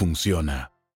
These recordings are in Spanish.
funciona.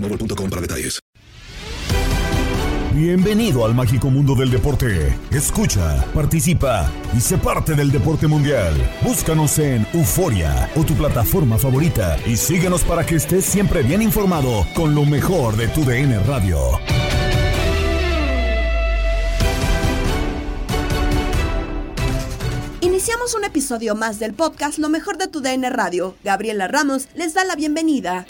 para detalles. Bienvenido al mágico mundo del deporte. Escucha, participa y sé parte del deporte mundial. Búscanos en Euforia o tu plataforma favorita y síguenos para que estés siempre bien informado con lo mejor de tu DN Radio. Iniciamos un episodio más del podcast Lo mejor de tu DN Radio. Gabriela Ramos les da la bienvenida.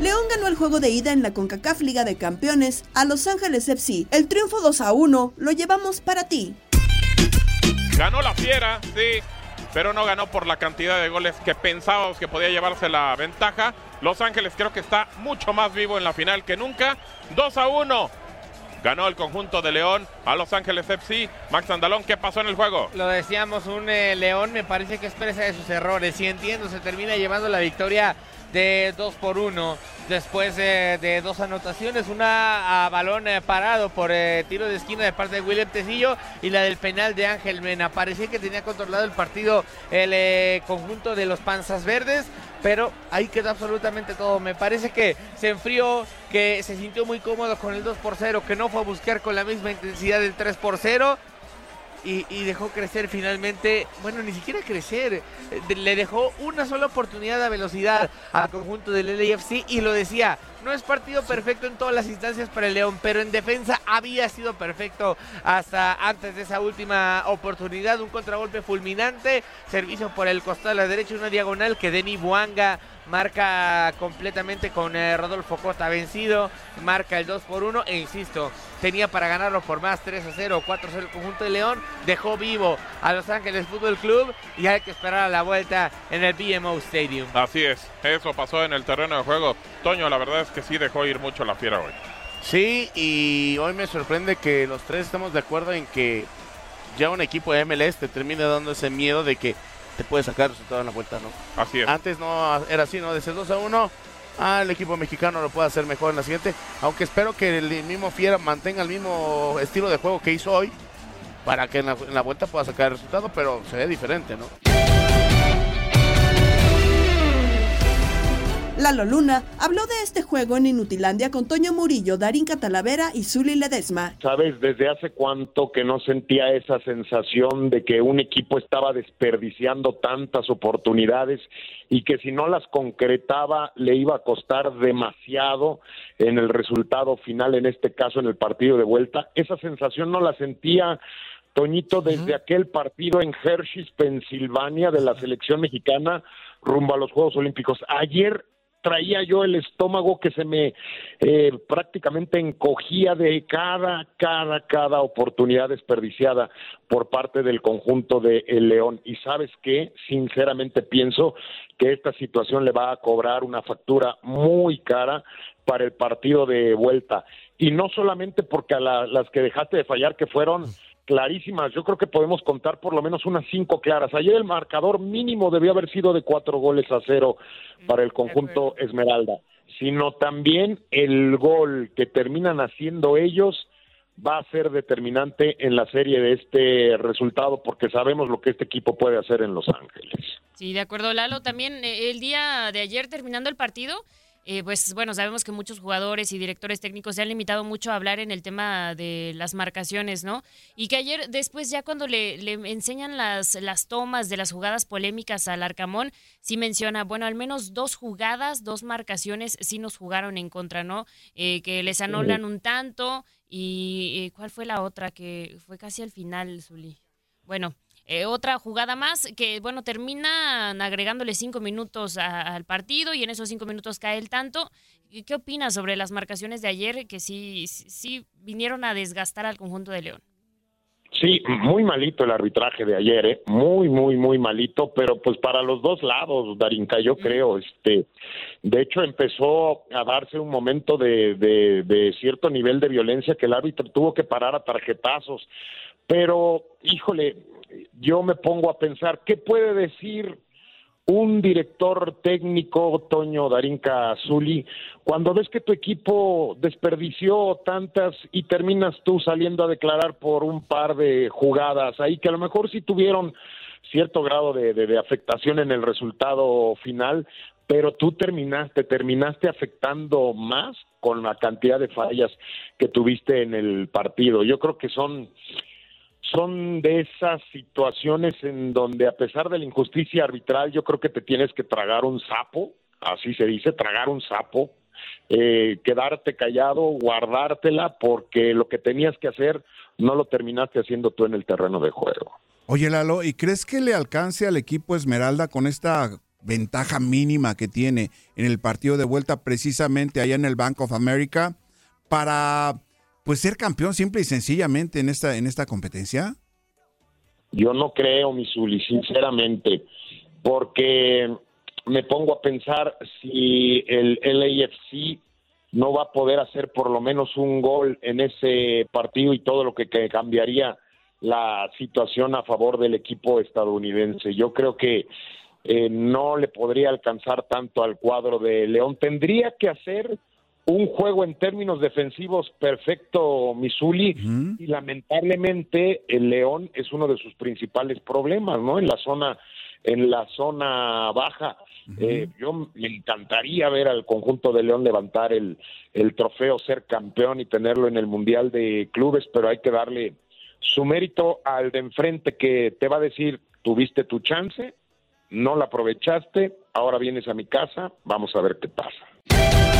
León ganó el juego de ida en la CONCACAF Liga de Campeones a Los Ángeles FC. El triunfo 2 a 1 lo llevamos para ti. Ganó la fiera, sí, pero no ganó por la cantidad de goles que pensábamos que podía llevarse la ventaja. Los Ángeles creo que está mucho más vivo en la final que nunca. 2 a 1. Ganó el conjunto de León a Los Ángeles FC. Max Andalón, ¿qué pasó en el juego? Lo decíamos, un eh, León me parece que expresa de sus errores. Si entiendo, se termina llevando la victoria de 2 por 1 después eh, de dos anotaciones, una a balón eh, parado por eh, tiro de esquina de parte de William Tecillo y la del penal de Ángel Mena. Parecía que tenía controlado el partido el conjunto de los Panzas Verdes, pero ahí quedó absolutamente todo. Me parece que se enfrió, que se sintió muy cómodo con el 2 por 0, que no fue a buscar con la misma intensidad del 3 por 0 y, y dejó crecer finalmente, bueno, ni siquiera crecer, eh, le dejó una sola oportunidad a velocidad al conjunto del LAFC y lo decía, no es partido perfecto en todas las instancias para el León, pero en defensa había sido perfecto hasta antes de esa última oportunidad, un contragolpe fulminante, servicio por el costado de la derecha, una diagonal que Denny Buanga marca completamente con eh, Rodolfo Cota vencido, marca el 2 por 1 e insisto, tenía para ganarlo por más 3 a 0, 4 a 0 el conjunto de León, dejó vivo a Los Ángeles Fútbol Club y hay que esperar a la vuelta en el BMO Stadium. Así es, eso pasó en el terreno de juego. Toño, la verdad es que sí dejó ir mucho la fiera hoy. Sí, y hoy me sorprende que los tres estamos de acuerdo en que ya un equipo de MLS te termine dando ese miedo de que te puede sacar resultado en la vuelta, ¿no? Así es. Antes no era así, ¿no? Desde 2 a 1, ah, el equipo mexicano lo puede hacer mejor en la siguiente. Aunque espero que el mismo Fiera mantenga el mismo estilo de juego que hizo hoy para que en la, en la vuelta pueda sacar el resultado, pero se ve diferente, ¿no? Lalo Luna habló de este juego en Inutilandia con Toño Murillo, Darín Catalavera y Zuli Ledesma. ¿Sabes desde hace cuánto que no sentía esa sensación de que un equipo estaba desperdiciando tantas oportunidades y que si no las concretaba le iba a costar demasiado en el resultado final, en este caso en el partido de vuelta? Esa sensación no la sentía Toñito, desde aquel partido en Hershey's, Pensilvania, de la selección mexicana rumbo a los Juegos Olímpicos. Ayer traía yo el estómago que se me eh, prácticamente encogía de cada, cada, cada oportunidad desperdiciada por parte del conjunto de León. Y sabes qué, sinceramente pienso que esta situación le va a cobrar una factura muy cara para el partido de vuelta. Y no solamente porque a las que dejaste de fallar, que fueron clarísimas. Yo creo que podemos contar por lo menos unas cinco claras. Ayer el marcador mínimo debió haber sido de cuatro goles a cero para el conjunto Esmeralda, sino también el gol que terminan haciendo ellos va a ser determinante en la serie de este resultado porque sabemos lo que este equipo puede hacer en Los Ángeles. Sí, de acuerdo, Lalo. También eh, el día de ayer terminando el partido, eh, pues bueno, sabemos que muchos jugadores y directores técnicos se han limitado mucho a hablar en el tema de las marcaciones, ¿no? Y que ayer, después ya cuando le, le enseñan las, las tomas de las jugadas polémicas al Arcamón, sí menciona, bueno, al menos dos jugadas, dos marcaciones sí nos jugaron en contra, ¿no? Eh, que les anulan un tanto y eh, ¿cuál fue la otra? Que fue casi al final, Zuli. Bueno, eh, otra jugada más que, bueno, terminan agregándole cinco minutos al partido y en esos cinco minutos cae el tanto. ¿Qué opinas sobre las marcaciones de ayer que sí, sí vinieron a desgastar al conjunto de León? Sí, muy malito el arbitraje de ayer, ¿eh? muy, muy, muy malito, pero pues para los dos lados, Darinka, yo creo, este, de hecho empezó a darse un momento de, de, de cierto nivel de violencia que el árbitro tuvo que parar a tarjetazos, pero, híjole, yo me pongo a pensar, ¿qué puede decir un director técnico, Toño Darinka Azuli, cuando ves que tu equipo desperdició tantas y terminas tú saliendo a declarar por un par de jugadas ahí que a lo mejor sí tuvieron cierto grado de, de afectación en el resultado final, pero tú terminaste, terminaste afectando más con la cantidad de fallas que tuviste en el partido. Yo creo que son son de esas situaciones en donde a pesar de la injusticia arbitral yo creo que te tienes que tragar un sapo, así se dice, tragar un sapo, eh, quedarte callado, guardártela, porque lo que tenías que hacer no lo terminaste haciendo tú en el terreno de juego. Oye Lalo, ¿y crees que le alcance al equipo Esmeralda con esta ventaja mínima que tiene en el partido de vuelta precisamente allá en el Bank of America para pues ser campeón simple y sencillamente en esta, en esta competencia? Yo no creo, Misuli, sinceramente, porque me pongo a pensar si el LAFC no va a poder hacer por lo menos un gol en ese partido y todo lo que, cambiaría la situación a favor del equipo estadounidense. Yo creo que eh, no le podría alcanzar tanto al cuadro de León. Tendría que hacer un juego en términos defensivos perfecto Misuli y lamentablemente el León es uno de sus principales problemas, ¿no? En la zona en la zona baja. eh, yo me encantaría ver al conjunto de León levantar el, el trofeo, ser campeón y tenerlo en el Mundial de Clubes, pero hay que darle su mérito al de enfrente que te va a decir, tuviste tu chance, no la aprovechaste, ahora vienes a mi casa, vamos a ver qué pasa.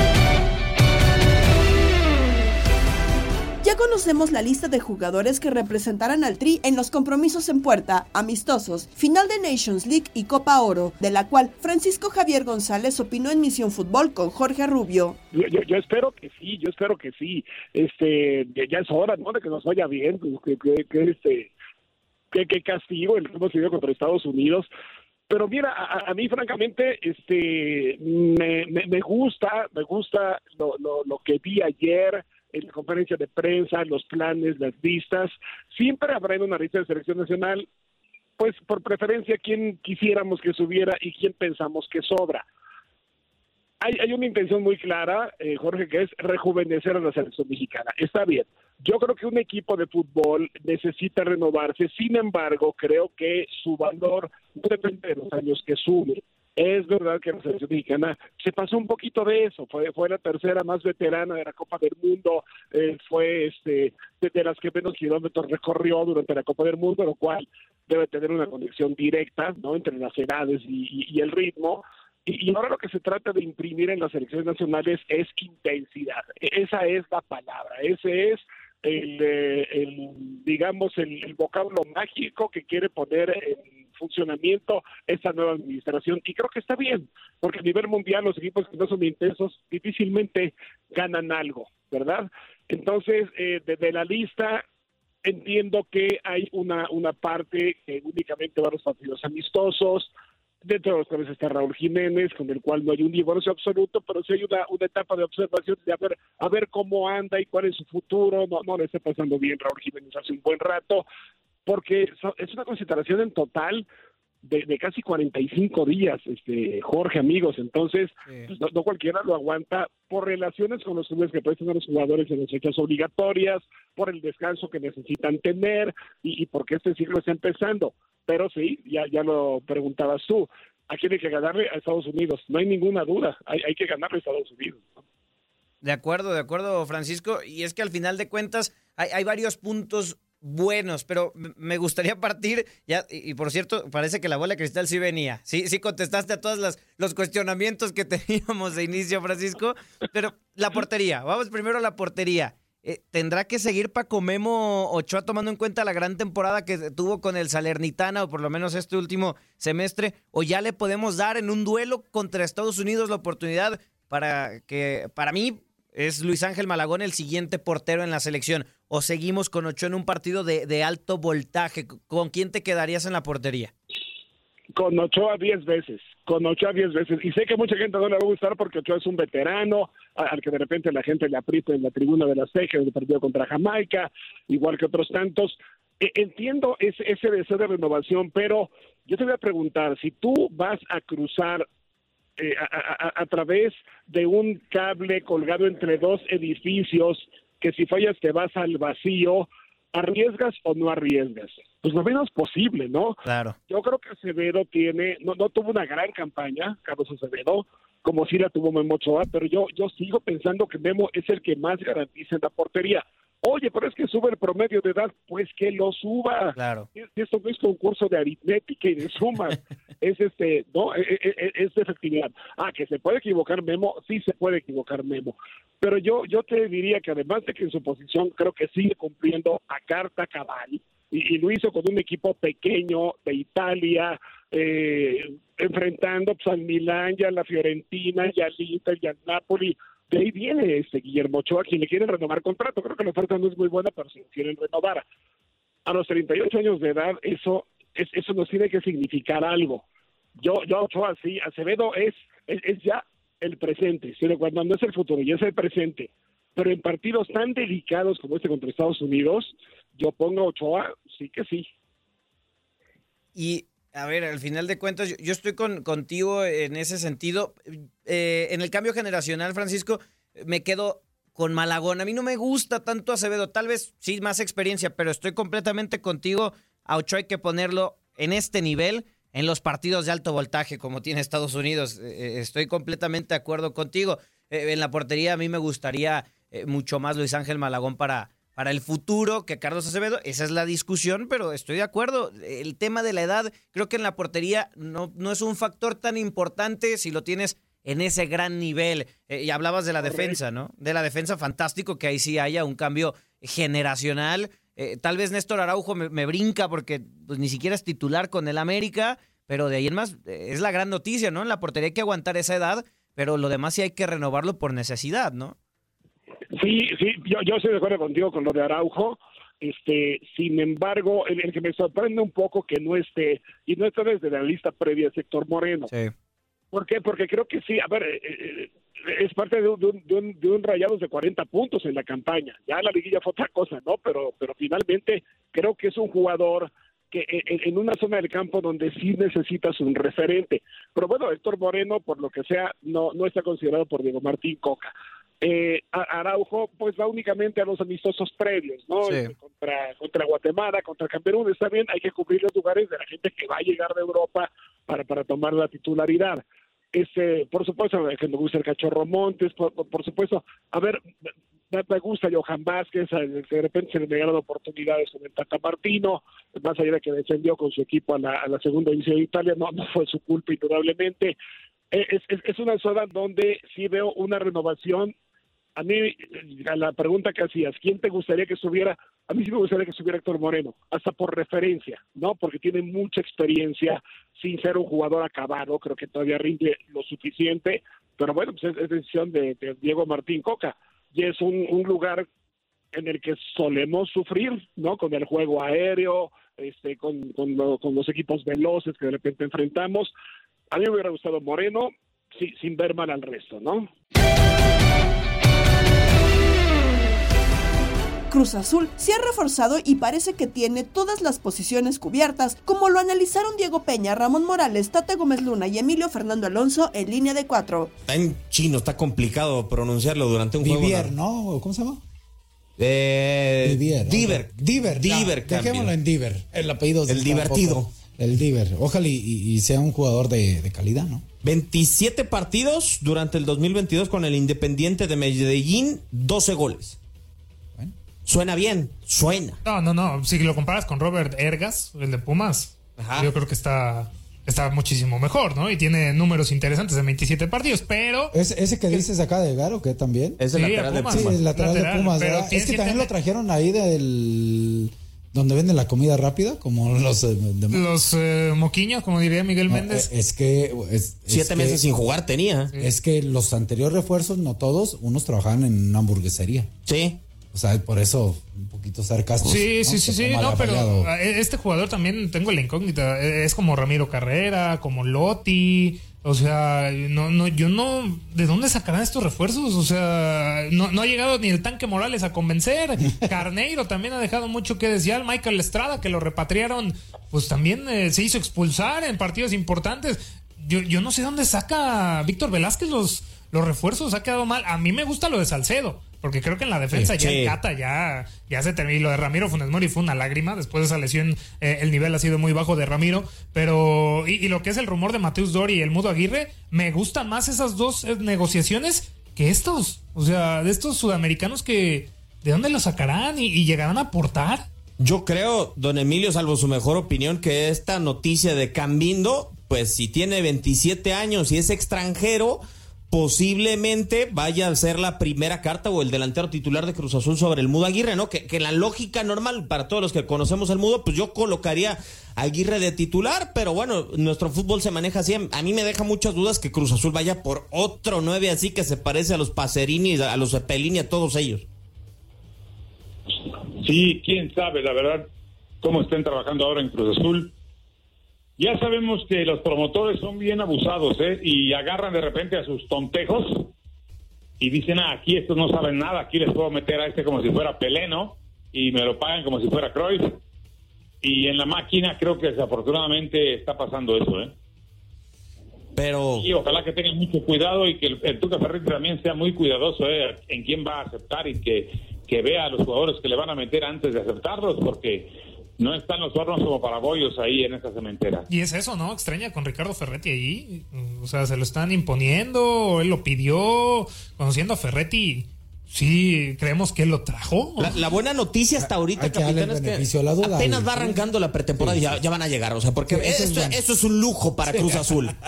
Ya conocemos la lista de jugadores que representarán al Tri en los compromisos en puerta, amistosos, final de Nations League y Copa Oro, de la cual Francisco Javier González opinó en Misión Fútbol con Jorge Rubio. Yo, espero que sí, yo espero que sí. Este, ya es hora, ¿no? De que nos vaya bien, pues, que, este, que, castigo el que hemos contra Estados Unidos pero mira, a, mí francamente, este, me, me, gusta, me gusta lo, lo, lo que vi ayer, en la conferencia de prensa, los planes, las listas. Siempre habrá en una lista de selección nacional, pues por preferencia, quién quisiéramos que subiera y quién pensamos que sobra. Hay, hay una intención muy clara, eh, Jorge, que es rejuvenecer a la selección mexicana. Está bien. Yo creo que un equipo de fútbol necesita renovarse. Sin embargo, creo que su valor no depende de los años que sube. Es verdad que la selección mexicana se pasó un poquito de eso, fue, fue la tercera más veterana de la Copa del Mundo, eh, fue este de, las que menos kilómetros recorrió durante la Copa del Mundo, lo cual debe tener una conexión directa ¿no? entre las edades y, el ritmo. Y, ahora lo que se trata de imprimir en las elecciones nacionales es intensidad. E, esa es la palabra, ese es el, eh, el digamos, el, el vocablo mágico que quiere poner en funcionamiento esta nueva administración. Y creo que está bien, porque a nivel mundial los equipos que no son intensos difícilmente ganan algo, ¿verdad? Entonces, eh, desde la lista entiendo que hay una, una parte que únicamente va a los partidos amistosos, dentro de los cuales está Raúl Jiménez, con el cual no hay un divorcio absoluto, pero sí hay una, una etapa de observación de a ver, a ver cómo anda y cuál es su futuro. No, no le está pasando bien Raúl Jiménez hace un buen rato, porque es una consideración en total de, de casi 45 días, este Jorge, amigos. Entonces, pues, no, no cualquiera lo aguanta por relaciones con los clubes que prestan a los jugadores en las fechas obligatorias, por el descanso que necesitan tener y, y porque este siglo está empezando. Pero sí, ya, ya lo preguntabas tú, ¿a quién hay que ganarle? A Estados Unidos. No hay ninguna duda, hay, hay que ganarle a Estados Unidos. De acuerdo, de acuerdo, Francisco. Y es que al final de cuentas hay, hay varios puntos buenos, pero me gustaría partir, ya, y, y por cierto, parece que la bola de cristal sí venía. Sí, sí contestaste a todos las- los cuestionamientos que teníamos de inicio, Francisco. Pero la portería, vamos primero a la portería. Eh, ¿Tendrá que seguir Paco Memo Ochoa tomando en cuenta la gran temporada que tuvo con el Salernitana, o por lo menos este último semestre? ¿O ya le podemos dar en un duelo contra Estados Unidos la oportunidad para que, para mí, es Luis Ángel Malagón el siguiente portero en la selección? ¿O seguimos con Ochoa en un partido de, alto voltaje? ¿Con quién te quedarías en la portería? Con Ochoa 10 veces, con Ochoa 10 veces. Y sé que mucha gente no le va a gustar porque Ochoa es un veterano, al que de repente la gente le aprieta en la tribuna de la Ceja en el partido contra Jamaica, igual que otros tantos. E- Entiendo ese, ese deseo de renovación, pero yo te voy a preguntar, si tú vas a cruzar eh, a, a- a- a través de un cable colgado entre dos edificios, que si fallas te vas al vacío, ¿arriesgas o no arriesgas? Pues lo menos posible, ¿no? Claro. Yo creo que Acevedo tiene, no, no tuvo una gran campaña, Carlos Acevedo, como sí la tuvo Memo Ochoa, pero yo, yo sigo pensando que Memo es el que más garantiza en la portería. Oye, pero es que sube el promedio de edad, pues que lo suba. Claro. Es- Esto no es concurso de aritmética y de sumas, es este, no, E- e- e- es de efectividad. Ah, que se puede equivocar Memo, sí se puede equivocar Memo. Pero yo, yo te diría que además de que en su posición creo que sigue cumpliendo a carta cabal, y, y lo hizo con un equipo pequeño de Italia, eh, enfrentando pues, al Milán y a la Fiorentina y al Inter y al Napoli. De ahí viene este Guillermo Ochoa, quien le quieren renovar contrato. Creo que la oferta no es muy buena, pero si quieren renovar. A los 38 años de edad, eso, es, eso nos tiene que significar algo. Yo, yo Ochoa, sí, Acevedo es, es, es ya el presente, pero cuando no es el futuro, ya es el presente. Pero en partidos tan delicados como este contra Estados Unidos, yo pongo a Ochoa, sí que sí. Y, a ver, al final de cuentas, yo, estoy con, contigo en ese sentido. Eh, en el cambio generacional, Francisco, me quedo con Malagón. A mí no me gusta tanto Acevedo, tal vez sí más experiencia, pero estoy completamente contigo. A Ochoa hay que ponerlo en este nivel, en los partidos de alto voltaje, como tiene Estados Unidos. Eh, estoy completamente de acuerdo contigo. Eh, en la portería a mí me gustaría eh, mucho más Luis Ángel Malagón para, para el futuro que Carlos Acevedo. Esa es la discusión, pero estoy de acuerdo. El tema de la edad, creo que en la portería no, no es un factor tan importante si lo tienes en ese gran nivel. Eh, y hablabas de la defensa, ¿no? De la defensa, fantástico que ahí sí haya un cambio generacional. Eh, tal vez Néstor Araujo me, me brinca porque pues, ni siquiera es titular con el América, pero de ahí en más eh, es la gran noticia, ¿no? En la portería hay que aguantar esa edad, pero lo demás sí hay que renovarlo por necesidad, ¿no? Sí, sí, yo, yo estoy de acuerdo contigo con lo de Araujo. Este, sin embargo, el, el que me sorprende un poco que no esté, y no está desde la lista previa, es Héctor Moreno. Sí. ¿Por qué? Porque creo que sí, a ver, eh, eh, es parte de un, de, un, de, un, de un rayados de 40 puntos en la campaña. Ya la liguilla fue otra cosa, ¿no? Pero, pero finalmente creo que es un jugador que en, en, una zona del campo donde sí necesitas un referente. Pero bueno, Héctor Moreno, por lo que sea, no, no está considerado por Diego Martín Coca. Eh, Araujo pues va únicamente a los amistosos previos, ¿no? Sí. Este, contra, contra Guatemala, contra Camerún, está bien, hay que cubrir los lugares de la gente que va a llegar de Europa para, para tomar la titularidad. Este, por supuesto, que me gusta el Cachorro Montes, por, supuesto, a ver, me, me, gusta Johan Vázquez, de repente se le negaron oportunidades con el Tata Martino, más allá de que defendió con su equipo a la, a la segunda división de Italia, no, no fue su culpa indudablemente. Es, es, es una zona donde sí veo una renovación a mí, a la pregunta que hacías, ¿quién te gustaría que estuviera? A mí sí me gustaría que estuviera Héctor Moreno, hasta por referencia, ¿no? Porque tiene mucha experiencia sin ser un jugador acabado, creo que todavía rinde lo suficiente, pero bueno, pues es, es decisión de, de Diego Martín Coca. Y es un, un lugar en el que solemos sufrir, ¿no? Con el juego aéreo, este, con, con, lo- con los equipos veloces que de repente enfrentamos. A mí me hubiera gustado Moreno, sí, sin ver mal al resto, ¿no? Cruz Azul se ha reforzado y parece que tiene todas las posiciones cubiertas, como lo analizaron Diego Peña, Ramón Morales, Tata Gómez Luna y Emilio Fernando Alonso en línea de cuatro. Está en chino, está complicado pronunciarlo durante un Vivier, juego. ¿no? ¿Cómo se llama? Eh, Vivier. ¿no? Diver. Diver. ya, Diver, Dejémoslo cambio. en Diver. El apellido El divertido. poco- El Diver. Ojalá y, y- y sea un jugador de, de calidad, ¿no? 27 partidos durante el 2022 con el Independiente de Medellín, 12 goles. Suena bien, suena. No, no, no. Si lo comparas con Robert Ergas, el de Pumas, yo creo que está, está muchísimo mejor, ¿no? Y tiene números interesantes de 27 partidos, pero. ¿Es, ¿Ese que dices acá de Garo, que también? Es el Sí, lateral de Pumas. Sí, el lateral, Lateral, de Pumas. Es que también lo trajeron ahí del... Donde venden la comida rápida, como los... eh, de- Los eh, moquiños, como diría Miguel No, Méndez. eh, es que... es- es Siete que- meses sin jugar tenía. Es que los anteriores refuerzos, no todos, unos trabajaban en una hamburguesería. Sí. O sea, por eso un poquito sarcástico. Sí, ¿no? sí, sí, sí, no, pero rayado. eh, este jugador también tengo la incógnita. Eh, Es como Ramiro Carrera, como Lotti. O sea, no, no, yo no. ¿De dónde sacarán estos refuerzos? O sea, no, no ha llegado ni el tanque Morales a convencer. Carneiro también ha dejado mucho que desear. Michael Estrada, que lo repatriaron, pues también eh, se hizo expulsar en partidos importantes. Yo, yo no sé dónde saca Víctor Velázquez los, los refuerzos. Ha quedado mal. A mí me gusta lo de Salcedo. Porque creo que en la defensa Sí. ya Sí. el Cata ya, ya se terminó. Y Lo de Ramiro Funes Mori fue una lágrima. Después de esa lesión, eh, el nivel ha sido muy bajo de Ramiro. Pero, y, y lo que es el rumor de Mateus Dori y el Mudo Aguirre, me gustan más esas dos eh, negociaciones que estos. O sea, de estos sudamericanos que, ¿de dónde los sacarán y, y llegarán a aportar? Yo creo, don Emilio, salvo su mejor opinión, que esta noticia de Cambindo, pues si tiene 27 años y es extranjero, posiblemente vaya a ser la primera carta o el delantero titular de Cruz Azul sobre el Mudo Aguirre, ¿no? Que, que la lógica normal para todos los que conocemos el Mudo, pues yo colocaría Aguirre de titular, pero bueno, nuestro fútbol se maneja así. A mí me deja muchas dudas que Cruz Azul vaya por otro nueve así que se parece a los Pacerini, a los Cepelini, a todos ellos. Sí, quién sabe, la verdad, cómo estén trabajando ahora en Cruz Azul. Ya sabemos que los promotores son bien abusados, ¿eh? Y agarran de repente a sus tontejos y dicen, ah, aquí estos no saben nada, aquí les puedo meter a este como si fuera Pelé, ¿no? Y me lo pagan como si fuera Cruyff. Y en la máquina creo que desafortunadamente está pasando eso, ¿eh? Pero... Y ojalá que tengan mucho cuidado y que el, el Tuca Ferretti también sea muy cuidadoso ¿eh? en quién va a aceptar y que, que vea a los jugadores que le van a meter antes de aceptarlos, porque no están los hornos como para bollos ahí en esa cementera. Y es eso, ¿no? Extraña con Ricardo Ferretti ahí. O sea, se lo están imponiendo, él lo pidió, conociendo a Ferretti. Sí, creemos que él lo trajo. La, la buena noticia hasta ahorita, capitán, es que de la duda, apenas va arrancando la pretemporada y ya, ya van a llegar. O sea, porque Sí, eso es esto- bueno. eso es un lujo para Cruz Azul.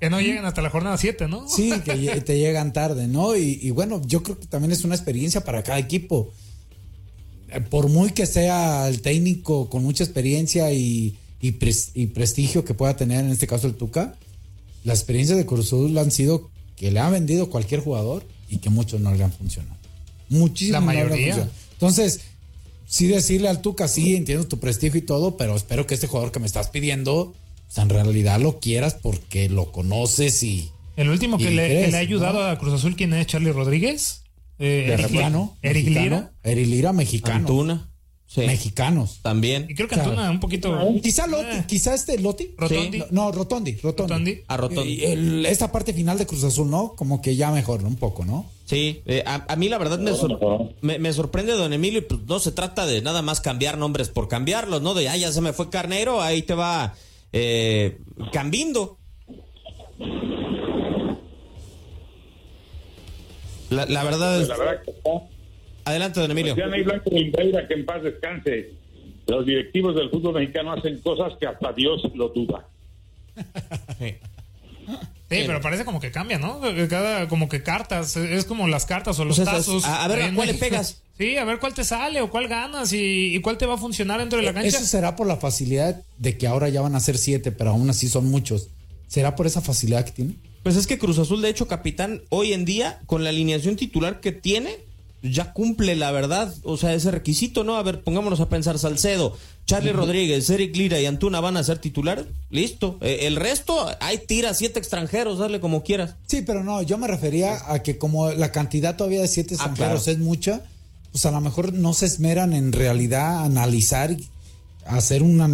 Que no lleguen hasta la jornada 7, ¿no? Sí, que te llegan tarde, ¿no? Y, y bueno, yo creo que también es una experiencia para cada equipo. Eh, Por muy que sea el técnico con mucha experiencia y, y, pres- y prestigio que pueda tener, en este caso el Tuca, las experiencias de Cruz Azul han sido que le han vendido cualquier jugador y que muchos no le han funcionado. Muchísimos La no mayoría. funcionado. Entonces, sí decirle al Tuca, sí, entiendo tu prestigio y todo, pero espero que este jugador que me estás pidiendo, pues, en realidad lo quieras porque lo conoces y... El último que, le, que le ha ayudado a Cruz Azul, ¿quién es? Charlie Rodríguez. Eh, Eric, mexicano, Eric mexicano, Lira. Eric Lira, mexicano. Antuna. Sí. Mexicanos. También. Y creo que Antuna un poquito. Quizá Lotti, quizá este Lotti. Rotondi. No, no, Rotondi, Rotondi. Rotondi. A Rotondi. Y el- esta parte final de Cruz Azul, ¿no? Como que ya mejor, ¿no? Un poco, ¿no? Sí, eh, a, a mí la verdad me, sor- me, me sorprende, don Emilio, y pues no se trata de nada más cambiar nombres por cambiarlos, ¿no? De, ah, ya se me fue Carnero, ahí te va eh, Cambindo. La, la verdad es... La verdad que Adelante, don Emilio. Decía Ney Blanco de Impeira que en paz descanse. Los directivos del fútbol mexicano hacen cosas que hasta Dios lo duda. Sí, pero parece como que cambia, ¿no? Cada, como que cartas, es como las cartas o los Pues eso es, tazos. a- a ver, ¿a cuál le pegas? Sí, a ver cuál te sale o cuál ganas y, y cuál te va a funcionar dentro de la cancha. Eso será por la facilidad de que ahora ya van a ser siete, pero aún así son muchos. ¿Será por esa facilidad que tiene? Pues es que Cruz Azul, de hecho, capitán, hoy en día, con la alineación titular que tiene, ya cumple la verdad, o sea, ese requisito, ¿no? A ver, pongámonos a pensar, Salcedo, Charlie Rodríguez, Eric Lira y Antuna van a ser titulares, listo. Eh, el resto, hay tira siete extranjeros, dale como quieras. Sí, pero no, yo me refería a que como la cantidad todavía de siete extranjeros claro. es mucha, pues a lo mejor no se esmeran en realidad a analizar, y hacer una,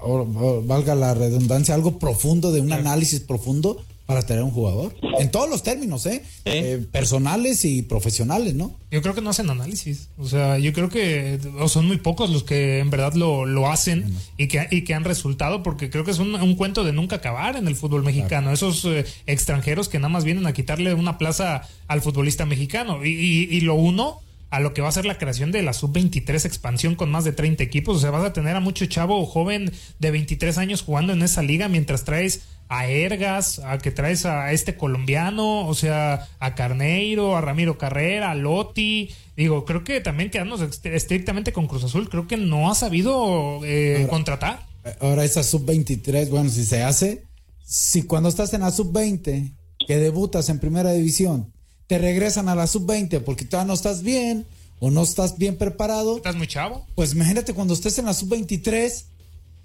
o- o valga la redundancia, algo profundo de un análisis profundo para tener un jugador. En todos los términos, ¿eh? Eh, personales y profesionales, ¿no? Yo creo que no hacen análisis. O sea, yo creo que o son muy pocos los que en verdad lo, lo hacen y que, y que han resultado, porque creo que es un, un cuento de nunca acabar en el fútbol mexicano. Esos eh, extranjeros que nada más vienen a quitarle una plaza al futbolista mexicano. Y, y- y lo uno a lo que va a ser la creación de la sub-23 expansión con más de 30 equipos. O sea, vas a tener a mucho chavo joven de 23 años jugando en esa liga mientras traes a Ergas, a que traes a este colombiano, o sea, a Carneiro, a Ramiro Carrera, a Lotti. Digo, creo que también quedándonos ext- estrictamente con Cruz Azul, creo que no ha sabido eh, contratar. Ahora esa sub-23, bueno, si se hace, si cuando estás en la sub-20, que debutas en primera división, te regresan a la sub-20 porque todavía no estás bien o no estás bien preparado. Estás muy chavo. Pues imagínate cuando estés en la sub-23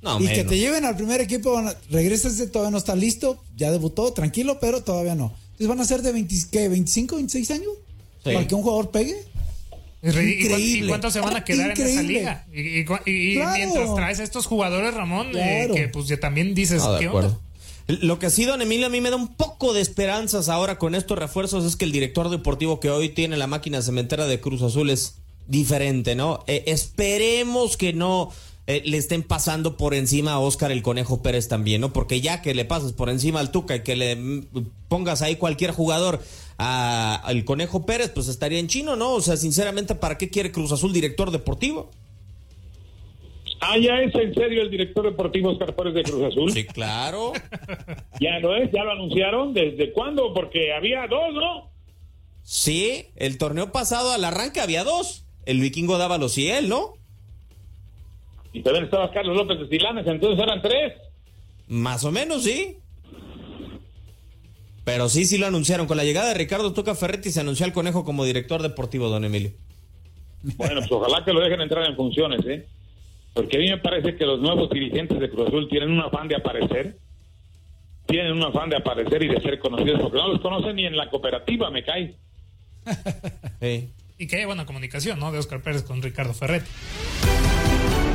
No, y que te lleven al primer equipo, regresas de todavía no está listo, ya debutó, tranquilo, pero todavía no. Entonces van a ser de 20, ¿qué, 25, 26 años Sí. para que un jugador pegue. Es ri- ¿Y, cuán- Increíble. y cuántos se van a quedar en esa liga? Y, y cu- y- y Claro. mientras traes a estos jugadores, Ramón, eh, que pues ya también dices, ¿qué acuerdo. onda? Lo que sí, don Emilio, a mí me da un poco de esperanzas ahora con estos refuerzos es que el director deportivo que hoy tiene la máquina cementera de Cruz Azul es diferente, ¿no? Eh, esperemos que no eh, le estén pasando por encima a Oscar el Conejo Pérez también, ¿no? Porque ya que le pasas por encima al Tuca y que le mm, pongas ahí cualquier jugador al Conejo Pérez, pues estaría en chino, ¿no? O sea, sinceramente, ¿para qué quiere Cruz Azul director deportivo? Ah, ya es en serio el director deportivo Oscar Pérez de Cruz Azul. Sí, claro. Ya lo es, ya lo anunciaron. ¿Desde cuándo? Porque había dos, ¿no? Sí, el torneo pasado al arranque había dos. El vikingo Dávalos y él, ¿no? Y también estaba Carlos López de Silanes, entonces eran tres. Más o menos, sí. Pero sí, sí lo anunciaron. Con la llegada de Ricardo Toca Ferretti se anunció al Conejo como director deportivo, don Emilio. Bueno, pues ojalá que lo dejen entrar en funciones, ¿eh? Porque a mí me parece que los nuevos dirigentes de Cruz Azul tienen un afán de aparecer. Tienen un afán de aparecer y de ser conocidos, porque no los conocen ni en la cooperativa, me cae. Y que haya buena comunicación, ¿no? De Oscar Pérez con Ricardo Ferretti.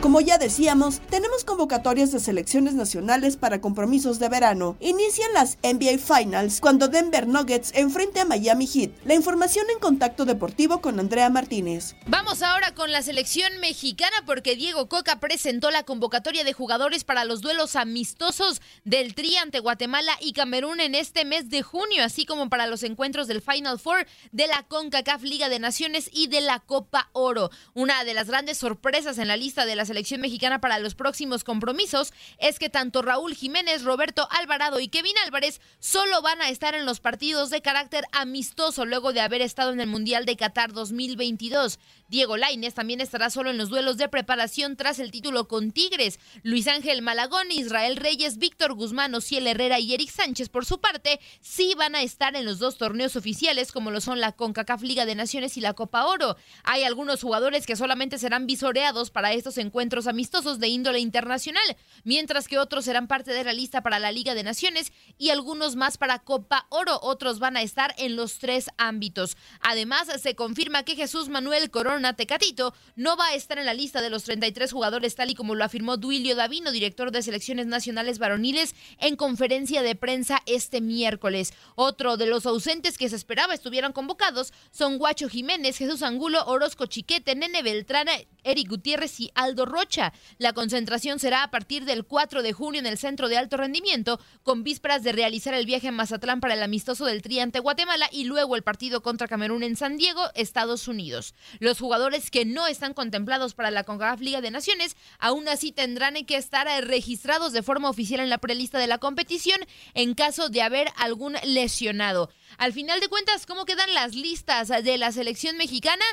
Como ya decíamos, tenemos convocatorias de selecciones nacionales para compromisos de verano. Inician las NBA Finals cuando Denver Nuggets enfrente a Miami Heat. La información en contacto deportivo con Andrea Martínez. Vamos ahora con la selección mexicana porque Diego Coca presentó la convocatoria de jugadores para los duelos amistosos del Tri ante Guatemala y Camerún en este mes de junio, así como para los encuentros del Final Four de la CONCACAF Liga de Naciones y de la Copa Oro. Una de las grandes sorpresas en la lista de la selección mexicana para los próximos compromisos es que tanto Raúl Jiménez, Roberto Alvarado y Kevin Álvarez solo van a estar en los partidos de carácter amistoso luego de haber estado en el Mundial de Qatar 2022. Diego Lainez también estará solo en los duelos de preparación tras el título con Tigres. Luis Ángel Malagón, Israel Reyes, Víctor Guzmán, Ociel Herrera y Eric Sánchez, por su parte, sí van a estar en los dos torneos oficiales, como lo son la CONCACAF Liga de Naciones y la Copa Oro. Hay algunos jugadores que solamente serán visoreados para estos encuentros amistosos de índole internacional, mientras que otros serán parte de la lista para la Liga de Naciones y algunos más para Copa Oro. Otros van a estar en los tres ámbitos. Además, se confirma que Jesús Manuel Corona Tecatito no va a estar en la lista de los 33 jugadores tal y como lo afirmó Duilio Davino, director de selecciones nacionales varoniles, en conferencia de prensa este miércoles. Otro de los ausentes que se esperaba estuvieran convocados son Guacho Jiménez, Jesús Angulo, Orozco Chiquete, Nene Beltrán, Eric Gutiérrez y Aldo Rocha. La concentración será a partir del 4 de junio en el Centro de Alto Rendimiento, con vísperas de realizar el viaje a Mazatlán para el amistoso del Tri ante Guatemala y luego el partido contra Camerún en San Diego, Estados Unidos. Los jugadores que no están contemplados para la CONCACAF Liga de Naciones aún así tendrán que estar registrados de forma oficial en la prelista de la competición en caso de haber algún lesionado. Al final de cuentas, ¿cómo quedan las listas de la selección mexicana?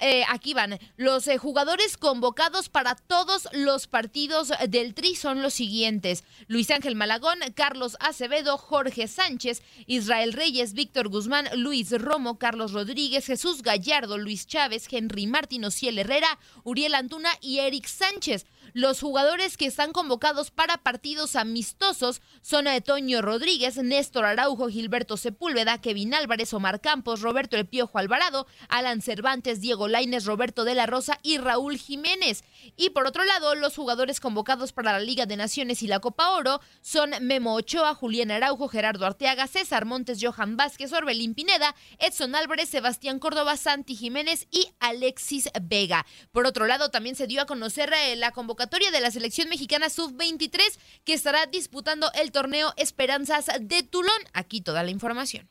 Eh, aquí van. Los eh, jugadores convocados para todos los partidos del Tri son los siguientes. Luis Ángel Malagón, Carlos Acevedo, Jorge Sánchez, Israel Reyes, Víctor Guzmán, Luis Romo, Carlos Rodríguez, Jesús Gallardo, Luis Chávez, Henry Martín, Ociel Herrera, Uriel Antuna y Eric Sánchez. Los jugadores que están convocados para partidos amistosos son Toño Rodríguez, Néstor Araujo, Gilberto Sepúlveda, Kevin Álvarez, Omar Campos, Roberto El Piojo Alvarado, Alan Cervantes, Diego Laines, Roberto de la Rosa y Raúl Jiménez. Y por otro lado, los jugadores convocados para la Liga de Naciones y la Copa Oro son Memo Ochoa, Julián Araujo, Gerardo Arteaga, César Montes, Johan Vázquez, Orbelín Pineda, Edson Álvarez, Sebastián Córdoba, Santi Jiménez y Alexis Vega. Por otro lado, también se dio a conocer eh, la convocatoria de la selección mexicana sub-23 que estará disputando el torneo Esperanzas de Tulón. Aquí toda la información.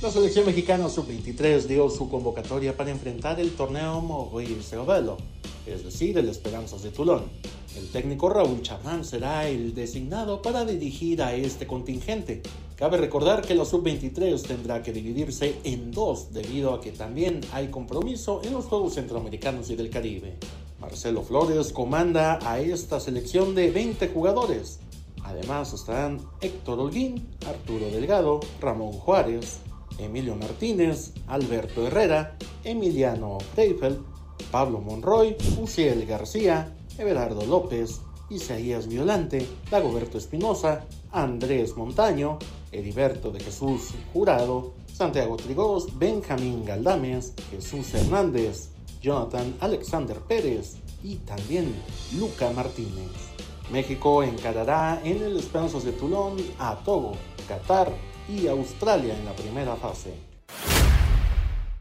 La selección mexicana sub-23 dio su convocatoria para enfrentar el torneo Maurice Cervello, es decir, el Esperanzas de Tulón. El técnico Raúl Chamán será el designado para dirigir a este contingente. Cabe recordar que la sub-23 tendrá que dividirse en dos debido a que también hay compromiso en los Juegos Centroamericanos y del Caribe. Marcelo Flores comanda a esta selección de 20 jugadores. Además estarán Héctor Holguín, Arturo Delgado, Ramón Juárez, Emilio Martínez, Alberto Herrera, Emiliano Teifel, Pablo Monroy, Uciel García, Everardo López, Isaías Violante, Dagoberto Espinosa, Andrés Montaño, Heriberto de Jesús Jurado, Santiago Trigós, Benjamín Galdames, Jesús Hernández, Jonathan Alexander Pérez y también Luca Martínez. México encarará en el Esperanzas de Toulon a Togo, Qatar y Australia en la primera fase.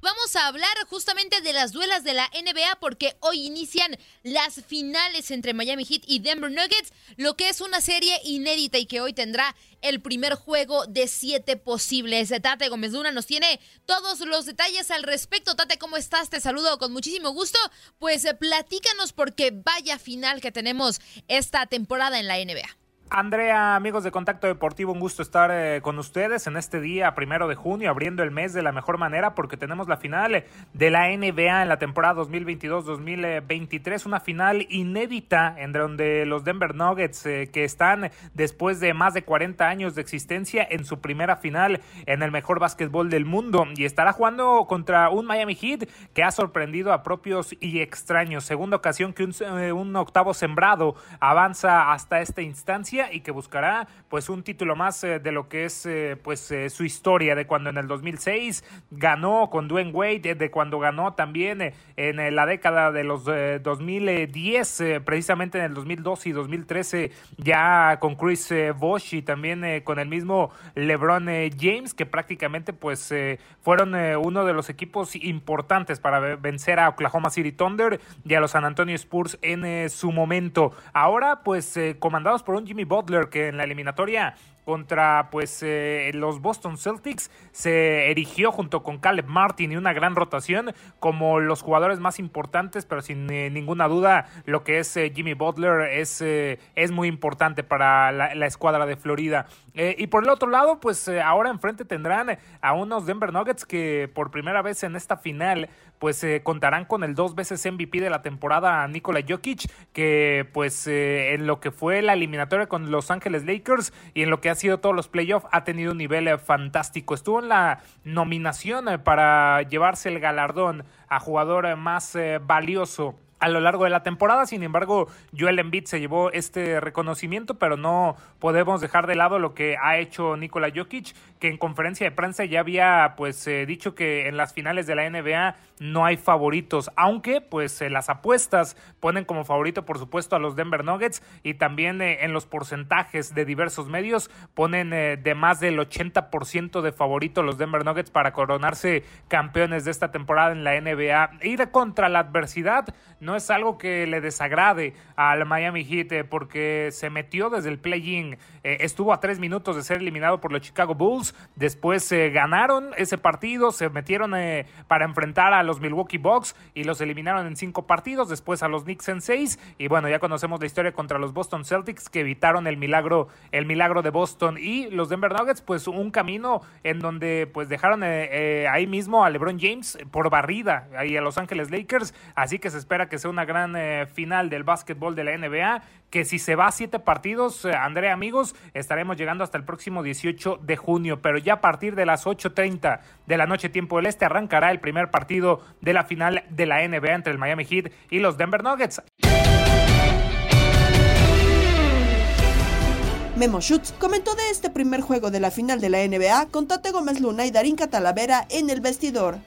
Vamos a hablar justamente de las duelas de la NBA porque hoy inician las finales entre Miami Heat y Denver Nuggets, lo que es una serie inédita y que hoy tendrá el primer juego de siete posibles. Tate Gómez Luna nos tiene todos los detalles al respecto. Tate, ¿cómo estás? Te saludo con muchísimo gusto. Pues eh, platícanos porque vaya final que tenemos esta temporada en la NBA. Andrea, amigos de Contacto Deportivo, un gusto estar eh, con ustedes en este día primero de junio, abriendo el mes de la mejor manera porque tenemos la final de la NBA en la temporada 2022-2023, una final inédita en donde los Denver Nuggets, eh, que están después de más de 40 años de existencia en su primera final en el mejor básquetbol del mundo y estará jugando contra un Miami Heat que ha sorprendido a propios y extraños. Segunda ocasión que un, eh, un octavo sembrado avanza hasta esta instancia y que buscará pues un título más eh, de lo que es eh, pues eh, su historia de cuando en el 2006 ganó con Dwayne Wade, de cuando ganó también en la década de los 2010, precisamente en el 2012 y 2013 ya con Chris Bosh y también con el mismo LeBron James que prácticamente pues fueron uno de los equipos importantes para vencer a Oklahoma City Thunder y a los San Antonio Spurs en su momento. Ahora pues comandados por un Jimmy Butler, que en la eliminatoria contra pues eh, los Boston Celtics. Se erigió junto con Caleb Martin y una gran rotación como los jugadores más importantes pero sin eh, ninguna duda lo que es eh, Jimmy Butler es, es muy importante para la, escuadra de Florida. Y por el otro lado pues ahora enfrente tendrán a unos Denver Nuggets que por primera vez en esta final pues contarán con el dos veces MVP de la temporada Nikola Jokic que pues en lo que fue la eliminatoria con Los Ángeles Lakers y en lo que ha sido todos los playoffs, ha tenido un nivel eh, fantástico. Estuvo en la nominación eh, para llevarse el galardón a jugador eh, más valioso a lo largo de la temporada. Sin embargo, Joel Embiid se llevó este reconocimiento, pero no podemos dejar de lado lo que ha hecho Nikola Jokic, que en conferencia de prensa ya había pues dicho que en las finales de la NBA no hay favoritos, aunque pues eh, las apuestas ponen como favorito por supuesto a los Denver Nuggets y también eh, en los porcentajes de diversos medios ponen de más del 80% de favorito los Denver Nuggets para coronarse campeones de esta temporada en la NBA. Ir contra la adversidad no es algo que le desagrade al Miami Heat eh, porque se metió desde el play-in, eh, estuvo a tres minutos de ser eliminado por los Chicago Bulls, después eh, ganaron ese partido, se metieron para enfrentar a los Milwaukee Bucks y los eliminaron en cinco partidos, después a los Knicks en seis. Y bueno, ya conocemos la historia contra los Boston Celtics que evitaron el milagro, el milagro de Boston. Y los Denver Nuggets pues un camino en donde pues dejaron ahí mismo a LeBron James por barrida ahí a Los Ángeles Lakers, así que se espera que sea una gran eh, final del básquetbol de la NBA, que si se va a siete partidos, eh, Andrea amigos, estaremos llegando hasta el próximo 18 de junio, pero ya a partir de las 8.30 de la noche tiempo del este arrancará el primer partido de la final de la NBA entre el Miami Heat y los Denver Nuggets. Memo Schutz comentó de este primer juego de la final de la NBA con Tate Gómez Luna y Darín Catalavera en el vestidor.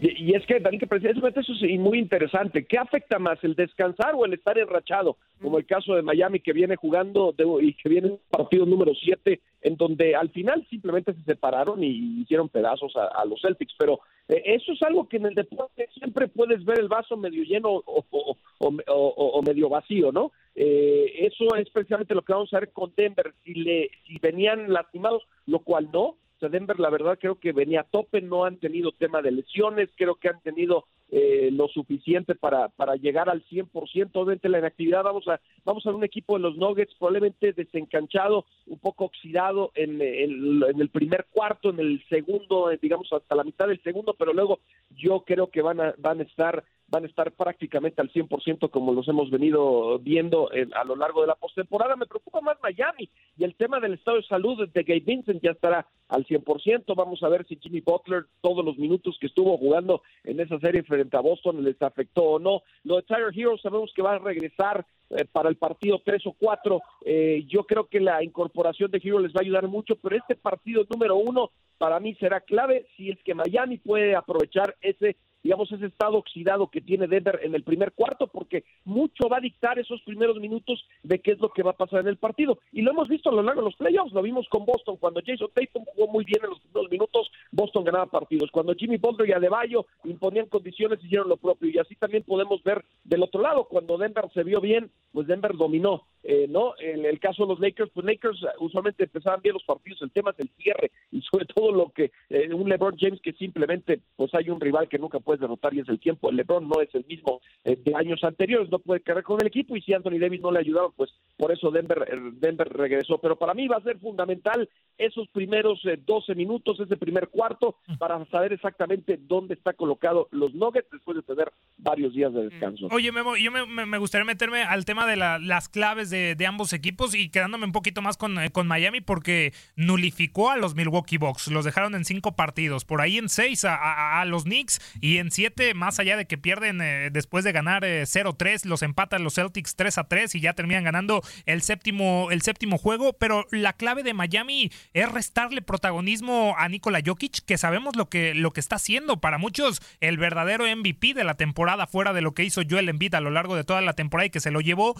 Y, es que, que precisamente eso es muy interesante. ¿Qué afecta más, el descansar o el estar enrachado? Como el caso de Miami, que viene jugando y que viene en partido número 7, en donde al final simplemente se separaron y hicieron pedazos a, los Celtics. Pero eh, eso es algo que en el deporte siempre puedes ver el vaso medio lleno o, medio vacío, ¿no? Eh, eso es precisamente lo que vamos a ver con Denver. Si, le, si venían lastimados, lo cual no, Denver, la verdad, creo que venía a tope, no han tenido tema de lesiones, creo que han tenido eh, lo suficiente para, para llegar al 100%. Obviamente, la inactividad, vamos a, vamos a ver un equipo de los Nuggets probablemente desencanchado, un poco oxidado en, el primer cuarto, en el segundo, eh, digamos, hasta la mitad del segundo, pero luego yo creo que van a, van a estar van a estar prácticamente al 100% como los hemos venido viendo a lo largo de la postemporada. Me preocupa más Miami y el tema del estado de salud de Gabe Vincent ya estará al 100%. Vamos a ver si Jimmy Butler todos los minutos que estuvo jugando en esa serie frente a Boston les afectó o no. Lo de Tiger Hero sabemos que va a regresar eh, para el partido 3 o 4. Eh, yo creo que la incorporación de Hero les va a ayudar mucho, pero este partido número uno para mí será clave si es que Miami puede aprovechar ese digamos, ese estado oxidado que tiene Denver en el primer cuarto, porque mucho va a dictar esos primeros minutos de qué es lo que va a pasar en el partido. Y lo hemos visto a lo largo de los playoffs, lo vimos con Boston, cuando Jason Tatum jugó muy bien en los primeros minutos, Boston ganaba partidos. Cuando Jimmy Butler y Adebayo imponían condiciones, hicieron lo propio. Y así también podemos ver del otro lado, cuando Denver se vio bien, pues Denver dominó. Eh, ¿no? En el caso de los Lakers, pues Lakers eh, usualmente empezaban bien los partidos, el tema es el cierre y sobre todo lo que eh, un LeBron James que simplemente pues hay un rival que nunca puedes derrotar y es el tiempo. El LeBron no es el mismo de años anteriores, no puede cargar con el equipo y si Anthony Davis no le ayudaba, pues por eso Denver, Denver regresó. Pero para mí va a ser fundamental esos primeros 12 minutos, ese primer cuarto, para saber exactamente dónde está colocado los Nuggets después de tener varios días de descanso. Oye, Memo, yo me, gustaría meterme al tema de las claves de, ambos equipos y quedándome un poquito más con, eh, con, Miami porque nulificó a los Milwaukee Bucks, los dejaron en cinco partidos, por ahí en seis a, los Knicks y en siete, más allá de que pierden eh, después de ganar 0-3, eh, los empatan los Celtics 3-3 y ya terminan ganando el séptimo, el séptimo juego, pero la clave de Miami es restarle protagonismo a Nikola Jokic, que sabemos lo que, lo que está haciendo, para muchos el verdadero MVP de la temporada fuera de lo que hizo Joel Embiid a lo largo de toda la temporada y que se lo llevó.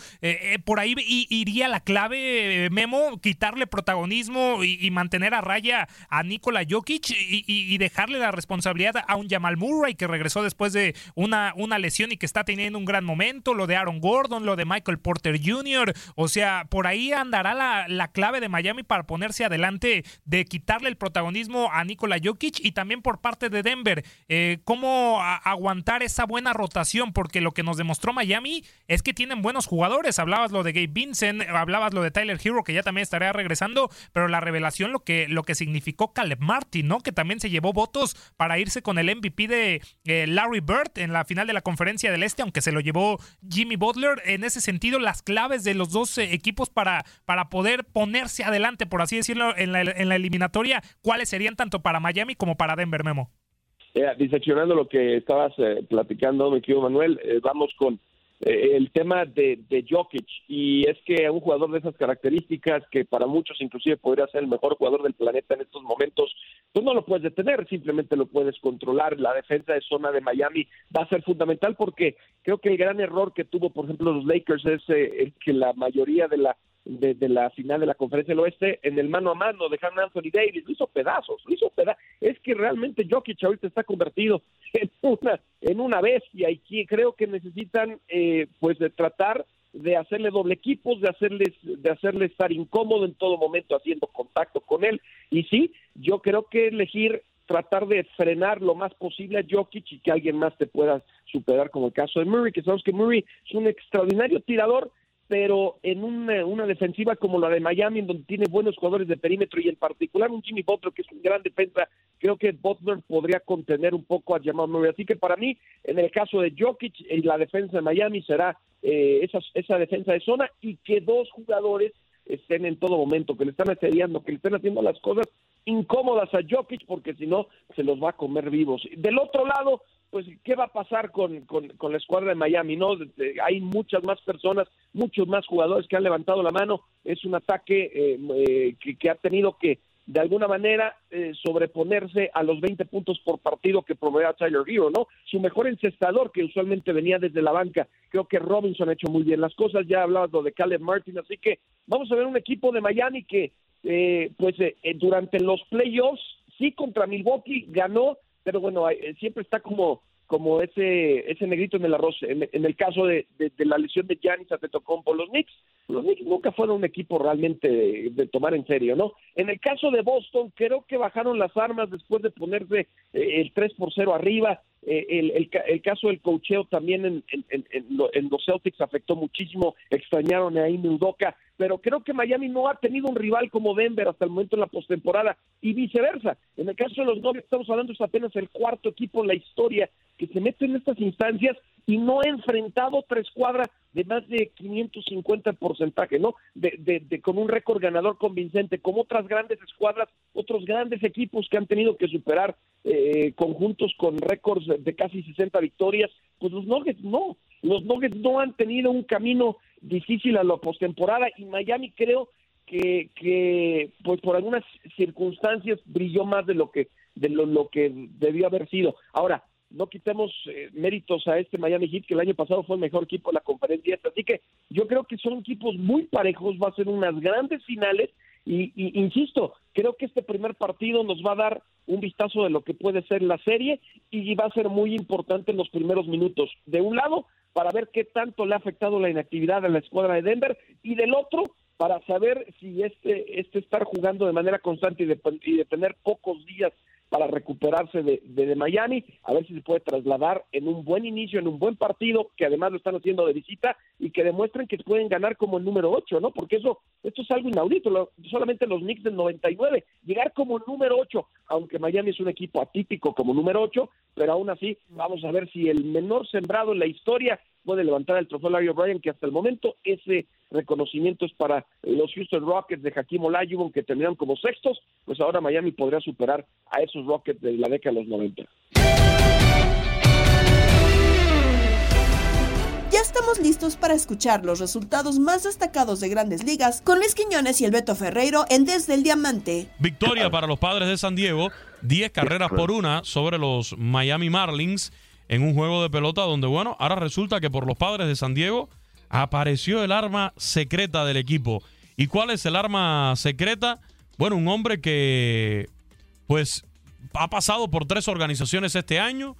Por ahí iría la clave, Memo, quitarle protagonismo y, mantener a raya a Nikola Jokic y, dejarle la responsabilidad a un Jamal Murray que regresó después de una, una lesión y que está teniendo un gran momento, lo de Aaron Gordon, lo de Michael Porter Jr., o sea, por ahí andará la, la clave de Miami para ponerse adelante de quitarle el protagonismo a Nikola Jokic y también por parte de Denver, eh, cómo aguantar esa buena rotación, porque lo que nos demostró Miami es que tienen buenos jugadores, hablabas lo de Gabe Vincent, hablabas lo de Tyler Hero, que ya también estaría regresando, pero la revelación lo que, lo que significó Caleb Martin, ¿no? Que también se llevó votos para irse con el MVP de eh, Larry Bird en la final de la conferencia del Este, aunque se lo llevó Jimmy Butler. En ese sentido, las claves de los dos eh, equipos para, para poder ponerse adelante, por así decirlo, en la, en la eliminatoria, ¿cuáles serían tanto para Miami como para Denver, Memo? Diseccionando lo que estabas eh, platicando, mi querido Manuel, vamos con el tema de, de Jokic. Y es que un jugador de esas características, que para muchos inclusive podría ser el mejor jugador del planeta en estos momentos, pues no lo puedes detener, simplemente lo puedes controlar. La defensa de zona de Miami va a ser fundamental porque creo que el gran error que tuvo, por ejemplo, los Lakers es eh, que la mayoría de la de, de la final de la conferencia del oeste en el mano a mano dejaron a Anthony Davis, lo hizo pedazos, lo hizo pedazos. Es que realmente Jokic ahorita está convertido en una, en una bestia y que creo que necesitan eh, pues de tratar de hacerle doble equipos, de hacerles, de hacerle estar incómodo en todo momento haciendo contacto con él. Y sí, yo creo que elegir tratar de frenar lo más posible a Jokic y que alguien más te pueda superar, como el caso de Murray, que sabemos que Murray es un extraordinario tirador, pero en una, una defensiva como la de Miami, en donde tiene buenos jugadores de perímetro y en particular un Jimmy Butler, que es un gran defensa, creo que Butler podría contener un poco a Jamal Murray. Así que para mí, en el caso de Jokic, eh, la defensa de Miami será eh, esa, esa defensa de zona y que dos jugadores estén en todo momento, que le están asediando, que le estén haciendo las cosas incómodas a Jokic, porque si no, se los va a comer vivos. Del otro lado, pues, ¿qué va a pasar con, con, la escuadra de Miami? no Hay muchas más personas, muchos más jugadores que han levantado la mano. Es un ataque eh, eh, que, ha tenido que, de alguna manera, eh, sobreponerse a los 20 puntos por partido que proveía Tyler Hero, ¿no? Su mejor encestador, que usualmente venía desde la banca. Creo que Robinson ha hecho muy bien las cosas. Ya hablabas lo de Caleb Martin, así que vamos a ver un equipo de Miami que, eh, pues, eh, eh, durante los playoffs, sí contra Milwaukee ganó, pero bueno, eh, siempre está como como ese ese negrito en el arroz. En, el caso de, de- la lesión de Giannis Antetokounmpo, los Knicks, los Knicks nunca fueron un equipo realmente de, tomar en serio, ¿no? En el caso de Boston, creo que bajaron las armas después de ponerse eh, el 3 por 0 arriba. Eh, el, el el caso del cocheo también en, en- en- en lo- en los Celtics afectó muchísimo, extrañaron a Udoka, pero creo que Miami no ha tenido un rival como Denver hasta el momento en la postemporada y viceversa. En el caso de los Nuggets estamos hablando es apenas el cuarto equipo en la historia que se mete en estas instancias y no ha enfrentado otra escuadra de más de 550 porcentaje, ¿no? De, de- de- con un récord ganador convincente, como otras grandes escuadras, otros grandes equipos que han tenido que superar eh, conjuntos con récords de casi 60 victorias, pues los Nuggets no. Los Nuggets no han tenido un camino difícil a la postemporada y Miami creo que, que pues por algunas circunstancias brilló más de lo que de lo, lo que debió haber sido. Ahora, no quitemos eh, méritos a este Miami Heat, que el año pasado fue el mejor equipo de la conferencia. Así que yo creo que son equipos muy parejos, va a ser unas grandes finales. Y, y insisto, creo que este primer partido nos va a dar un vistazo de lo que puede ser la serie y va a ser muy importante en los primeros minutos. De un lado, para ver qué tanto le ha afectado la inactividad a la escuadra de Denver, y del otro, para saber si este, este estar jugando de manera constante y de, y de tener pocos días para recuperarse de, de, Miami, a ver si se puede trasladar en un buen inicio, en un buen partido, que además lo están haciendo de visita y que demuestren que pueden ganar como el número 8, ¿no? Porque eso, esto es algo inaudito, lo- solamente los Knicks del 99, llegar como número 8, aunque Miami es un equipo atípico como número 8, pero aún así vamos a ver si el menor sembrado en la historia puede levantar el trofeo Larry O'Brien, que hasta el momento ese reconocimiento es para los Houston Rockets de Hakim Olajuwon, que terminaron como sextos, pues ahora Miami podría superar a esos Rockets de la década de los 90. Ya estamos listos para escuchar los resultados más destacados de grandes ligas con Luis Quiñones y el Beto Ferreiro en Desde el Diamante. Victoria para los padres de San Diego, 10 carreras por una sobre los Miami Marlins en un juego de pelota donde, bueno, ahora resulta que por los padres de San Diego apareció el arma secreta del equipo. ¿Y cuál es el arma secreta? Bueno, un hombre que, pues, ha pasado por tres organizaciones este año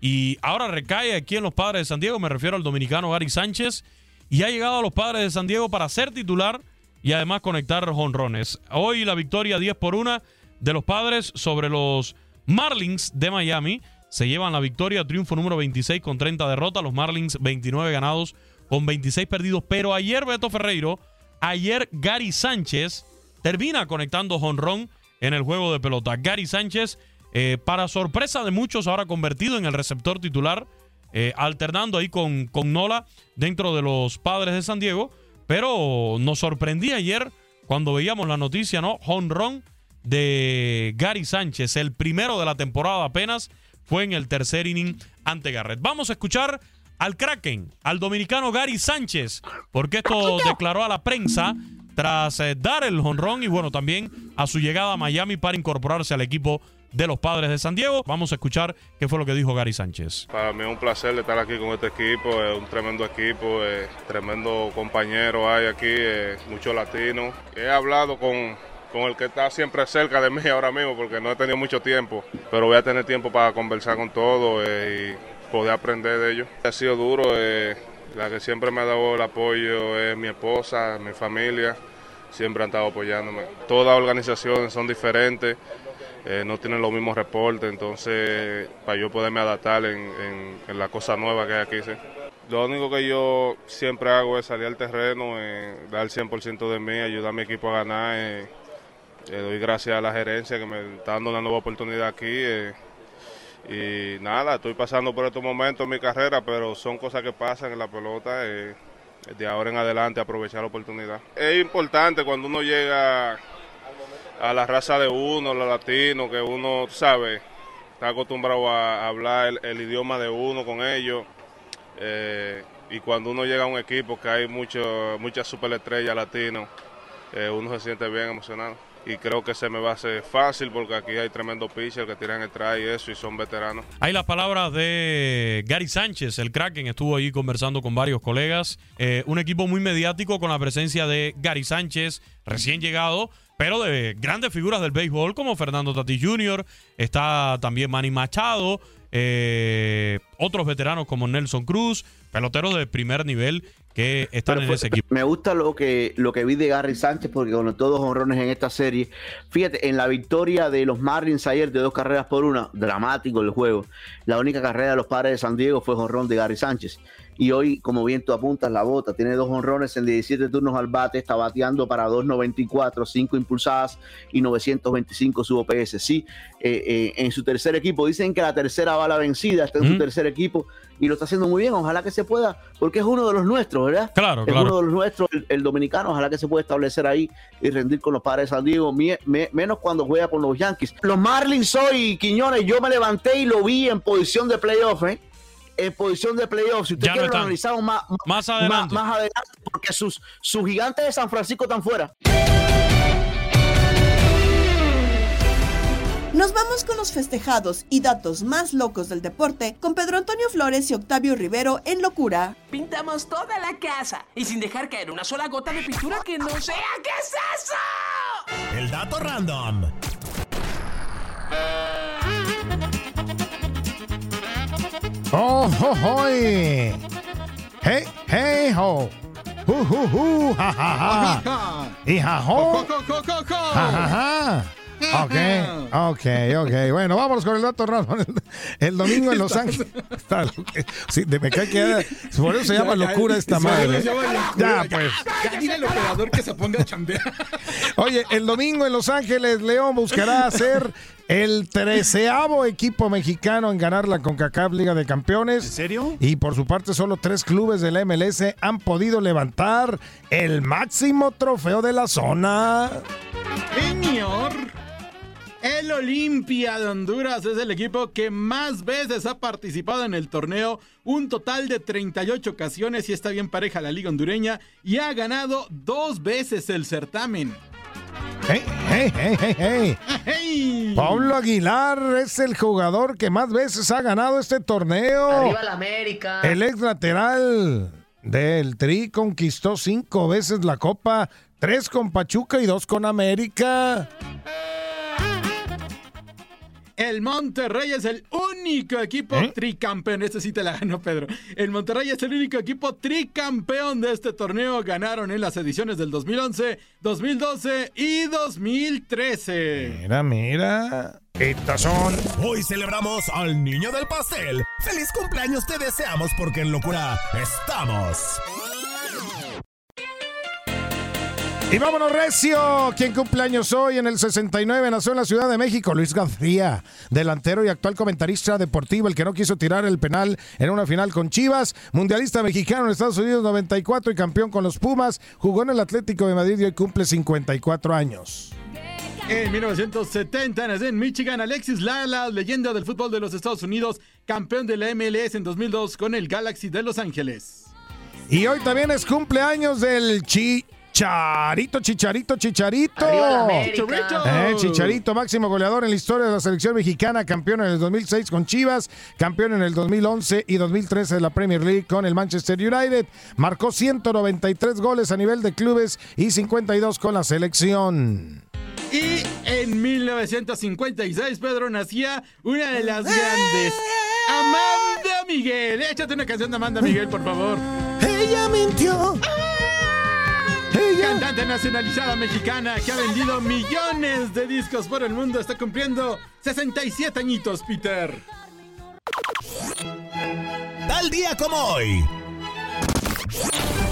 y ahora recae aquí en los Padres de San Diego, me refiero al dominicano Gary Sánchez, y ha llegado a los Padres de San Diego para ser titular y además conectar jonrones. Hoy la victoria 10 por 1 de los Padres sobre los Marlins de Miami. Se llevan la victoria, triunfo número 26 con 30 derrotas, los Marlins 29 ganados con 26 perdidos, pero ayer Beto Ferreiro, ayer Gary Sánchez termina conectando jonrón en el juego de pelota. Gary Sánchez, eh, para sorpresa de muchos, ahora convertido en el receptor titular, eh, alternando ahí con, con Nola dentro de los padres de San Diego. Pero nos sorprendía ayer cuando veíamos la noticia, ¿no? Honrón de Gary Sánchez, el primero de la temporada apenas, fue en el tercer inning ante Garrett. Vamos a escuchar al Kraken, al dominicano Gary Sánchez, porque esto declaró a la prensa tras eh, dar el honrón y bueno, también a su llegada a Miami para incorporarse al equipo de los padres de San Diego. Vamos a escuchar qué fue lo que dijo Gary Sánchez. Para mí es un placer estar aquí con este equipo, es un tremendo equipo, es tremendo compañero hay aquí, es muchos latinos. He hablado con, con el que está siempre cerca de mí ahora mismo porque no he tenido mucho tiempo, pero voy a tener tiempo para conversar con todos eh, y poder aprender de ellos. Ha sido duro, eh, la que siempre me ha dado el apoyo es mi esposa, mi familia, siempre han estado apoyándome. Todas las organizaciones son diferentes, eh, no tienen los mismos reportes, entonces para yo poderme adaptar en, en- la cosa nueva que hay aquí. sí. Lo único que yo siempre hago es salir al terreno, dar el 100% de mí, ayudar a mi equipo a ganar. Le doy gracias a la gerencia que me está dando una nueva oportunidad aquí. eh, y nada, estoy pasando por estos momentos en mi carrera, pero son cosas que pasan en la pelota. eh, de ahora en adelante aprovechar la oportunidad. Es importante cuando uno llega a la raza de uno, los latinos, que uno sabe, está acostumbrado a hablar el, idioma de uno con ellos. eh, y cuando uno llega a un equipo que hay mucho, muchas superestrellas latinos, eh, uno se siente bien emocionado. Y creo que se me va a hacer fácil porque aquí hay tremendos pitchers que tiran el try y eso y son veteranos. Hay las palabras de Gary Sánchez, el Kraken, estuvo ahí conversando con varios colegas. Eh, un equipo muy mediático con la presencia de Gary Sánchez, recién llegado, pero de grandes figuras del béisbol como Fernando Tatis Jr., está también Manny Machado, eh, otros veteranos como Nelson Cruz, peloteros de primer nivel que están Pero en fue- ese equipo. Me gusta lo que, lo que vi de Gary Sánchez porque con todos honrones en esta serie. Fíjate, en la victoria de los Marlins ayer de dos carreras por una, dramático el juego. La única carrera de los padres de San Diego fue honrón de Gary Sánchez. Y hoy, como bien tú apuntas, la bota tiene dos honrones en 17 turnos al bate, está bateando para 2.94, 5 impulsadas y 925 su OPS. Sí, eh, eh, en su tercer equipo, dicen que la tercera bala vencida está en su tercer equipo y lo está haciendo muy bien. Ojalá que se pueda, porque es uno de los nuestros, ¿verdad? Claro, es claro. uno de los nuestros, el, el dominicano. Ojalá que se pueda establecer ahí y rendir con los padres de San Diego, mie- me- menos cuando juega con los Yankees. Los Marlins hoy, Quiñones, yo me levanté y lo vi en posición de playoff, ¿eh? En posición de playoff. Si usted Ya no quiere, lo están. analizamos más, Más adelante. Más, más adelante, porque sus, sus gigantes de San Francisco están fuera. Nos vamos con los festejados y datos más locos del deporte con Pedro Antonio Flores y Octavio Rivero en Locura. Pintamos toda la casa y sin dejar caer una sola gota de pintura que no sea. ¿Qué es eso? El dato random. Oh, ho, hoy. Hey, hey, ho. Hoo, hoo, hoo, ha, ha, ha. Hee, ha, ho. Ha, ha, ha. Ok, ok, ok. Bueno, vámonos con el dato raro. El domingo en Los Ángeles. Sí, de- me cae que por eso se llama locura esta se madre. llama locura, Ya, ya. pues. Ya dile al operador que se ponga a chambear. Oye, el domingo en Los Ángeles, León buscará ser el treceavo equipo mexicano en ganar la CONCACAF Liga de Campeones. ¿En serio? Y por su parte, solo tres clubes de la MLS han podido levantar el máximo trofeo de la zona. Señor. El Olimpia de Honduras es el equipo que más veces ha participado en el torneo, un total de 38 ocasiones y está bien pareja la liga hondureña y ha ganado dos veces el certamen. Hey, hey, hey, hey, hey. ¡Hey! Pablo Aguilar es el jugador que más veces ha ganado este torneo. Arriba la América. El ex lateral del Tri conquistó cinco veces la Copa, tres con Pachuca y dos con América. El Monterrey es el único equipo ¿Eh? tricampeón. Este sí te la ganó, Pedro. El Monterrey es el único equipo tricampeón de este torneo. Ganaron en las ediciones del 2011, 2012 y 2013. Mira, mira. Estas son. Hoy celebramos al niño del pastel. ¡Feliz cumpleaños te deseamos porque en locura estamos! Y vámonos, Recio. ¿Quién cumpleaños hoy en el 69? Nació en la Ciudad de México. Luis García, delantero y actual comentarista deportivo, el que no quiso tirar el penal en una final con Chivas. Mundialista mexicano en Estados Unidos 94 y campeón con los Pumas. Jugó en el Atlético de Madrid y hoy cumple 54 años. En 1970 nació en Michigan Alexis Lala, leyenda del fútbol de los Estados Unidos, campeón de la MLS en 2002 con el Galaxy de Los Ángeles. Y hoy también es cumpleaños del Chicharito, Chicharito, Chicharito. Chicharito. Eh, Chicharito, máximo goleador en la historia de la selección mexicana, campeón en el 2006 con Chivas, campeón en el 2011 y 2013 de la Premier League con el Manchester United. Marcó 193 goles a nivel de clubes y 52 con la selección. Y en 1956, Pedro, nacía una de las grandes, Amanda Miguel. Échate una canción de Amanda Miguel, por favor. Ella mintió. Cantante nacionalizada mexicana que ha vendido millones de discos por el mundo. Está cumpliendo 67 añitos, Peter. Tal día como hoy.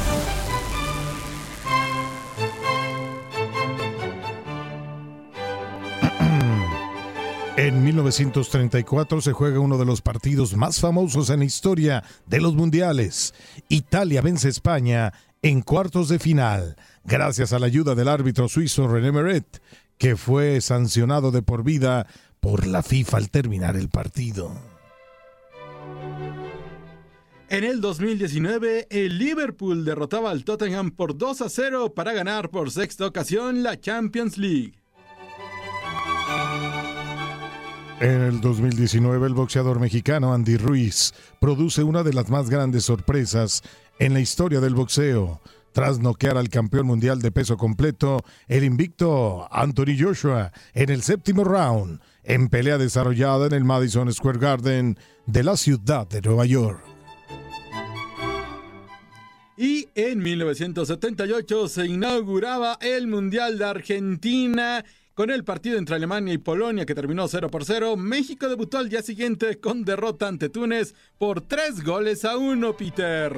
En 1934 se juega uno de los partidos más famosos en la historia de los mundiales. Italia vence a España en cuartos de final, gracias a la ayuda del árbitro suizo René Meret, que fue sancionado de por vida por la FIFA al terminar el partido. En el 2019, el Liverpool derrotaba al Tottenham por 2 a 0 para ganar por sexta ocasión la Champions League. En el 2019, el boxeador mexicano Andy Ruiz produce una de las más grandes sorpresas en la historia del boxeo. Tras noquear al campeón mundial de peso completo, el invicto Anthony Joshua, en el séptimo round, en pelea desarrollada en el Madison Square Garden de la ciudad de Nueva York. Y en 1978 se inauguraba el Mundial de Argentina con el partido entre Alemania y Polonia que terminó 0 por 0. México debutó al día siguiente con derrota ante Túnez por 3 goles a 1, Peter.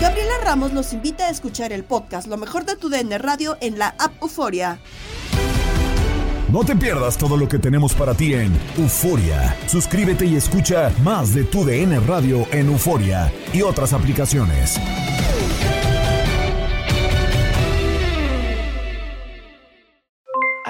Gabriela Ramos nos invita a escuchar el podcast Lo mejor de tu DN Radio en la app Euforia. No te pierdas todo lo que tenemos para ti en Euforia. Suscríbete y escucha más de tu DN Radio en Euforia y otras aplicaciones.